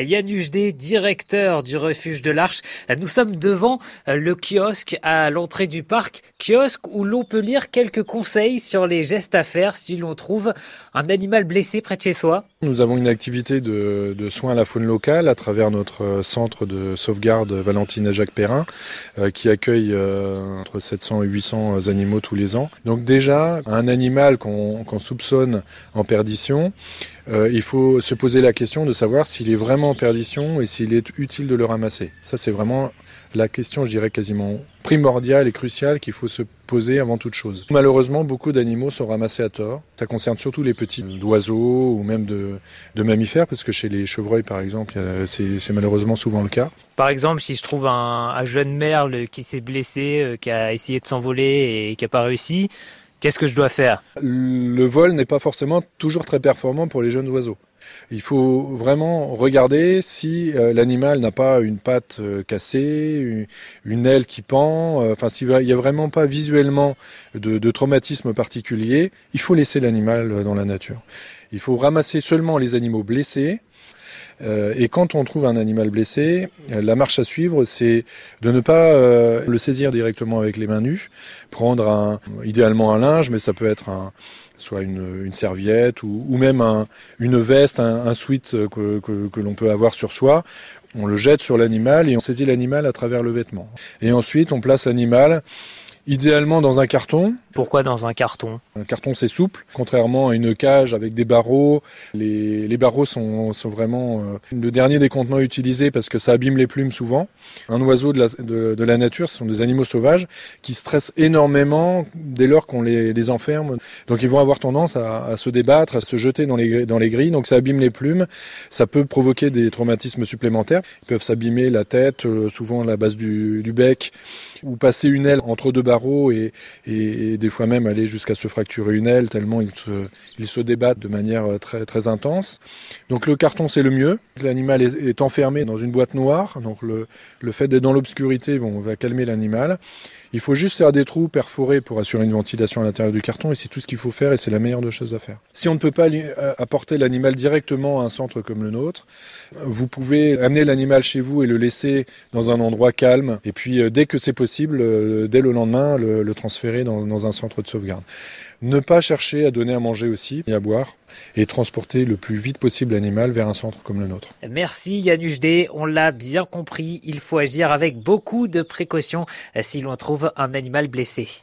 Yann Ujde, directeur du refuge de l'Arche. Nous sommes devant le kiosque à l'entrée du parc, kiosque où l'on peut lire quelques conseils sur les gestes à faire si l'on trouve un animal blessé près de chez soi. Nous avons une activité de, soins à la faune locale à travers notre centre de sauvegarde Valentine et Jacques Perrin euh, qui accueille euh, entre 700 et 800 animaux tous les ans. Donc déjà, un animal qu'on soupçonne en perdition, euh, il faut se poser la question de savoir s'il est vraiment en perdition et s'il est utile de le ramasser. Ça, c'est vraiment la question, je dirais, quasiment primordiale et cruciale qu'il faut se poser avant toute chose. Malheureusement, beaucoup d'animaux sont ramassés à tort. Ça concerne surtout les petits d'oiseaux ou même de, mammifères, parce que chez les chevreuils, par exemple, c'est malheureusement souvent le cas. Par exemple, si je trouve un, jeune merle qui s'est blessé, euh, qui a essayé de s'envoler et qui n'a pas réussi, Qu'est-ce que je dois faire? Le vol n'est pas forcément toujours très performant pour les jeunes oiseaux. Il faut vraiment regarder si euh, l'animal n'a pas une patte euh, cassée, une, aile qui pend, euh, enfin s'il n'y a vraiment pas visuellement de, de, traumatisme particulier, il faut laisser l'animal dans la nature. Il faut ramasser seulement les animaux blessés, et quand on trouve un animal blessé, euh, la marche à suivre, c'est de ne pas euh, le saisir directement avec les mains nues, prendre un, idéalement un linge, mais ça peut être soit une, serviette ou, même une veste, un, un sweat que l'on peut avoir sur soi. On le jette sur l'animal et on saisit l'animal à travers le vêtement. Et ensuite, on place l'animal idéalement dans un carton. Pourquoi dans un carton? Un carton c'est souple, contrairement à une cage avec des barreaux. Les, les barreaux sont, sont vraiment euh, le dernier des contenants utilisés parce que ça abîme les plumes souvent. Un oiseau de la, de, de la nature, ce sont des animaux sauvages qui stressent énormément dès lors qu'on les, les, enferme. Donc ils vont avoir tendance à, à, se débattre, à se jeter dans les, dans les grilles. Donc ça abîme les plumes. Ça peut provoquer des traumatismes supplémentaires. Ils peuvent s'abîmer la tête, euh, souvent la base du, du bec, ou passer une aile entre deux barreaux et, des fois même aller jusqu'à se fracturer une aile tellement ils se, ils se débattent de manière euh, très, très intense. Donc le carton c'est le mieux. L'animal est, enfermé dans une boîte noire, donc le, le fait d'être dans l'obscurité va calmer l'animal. Il faut juste faire des trous perforés pour assurer une ventilation à l'intérieur du carton et c'est tout ce qu'il faut faire et c'est la meilleure des choses à faire. Si on ne peut pas euh, apporter l'animal directement à un centre comme le nôtre, vous pouvez amener l'animal chez vous et le laisser dans un endroit calme et puis euh, dès que c'est possible, dès le lendemain, le, transférer dans, un centre de sauvegarde. Ne pas chercher à donner à manger aussi et à boire et transporter le plus vite possible l'animal vers un centre comme le nôtre. Merci Yanush D, on l'a bien compris, il faut agir avec beaucoup de précautions si l'on trouve un animal blessé.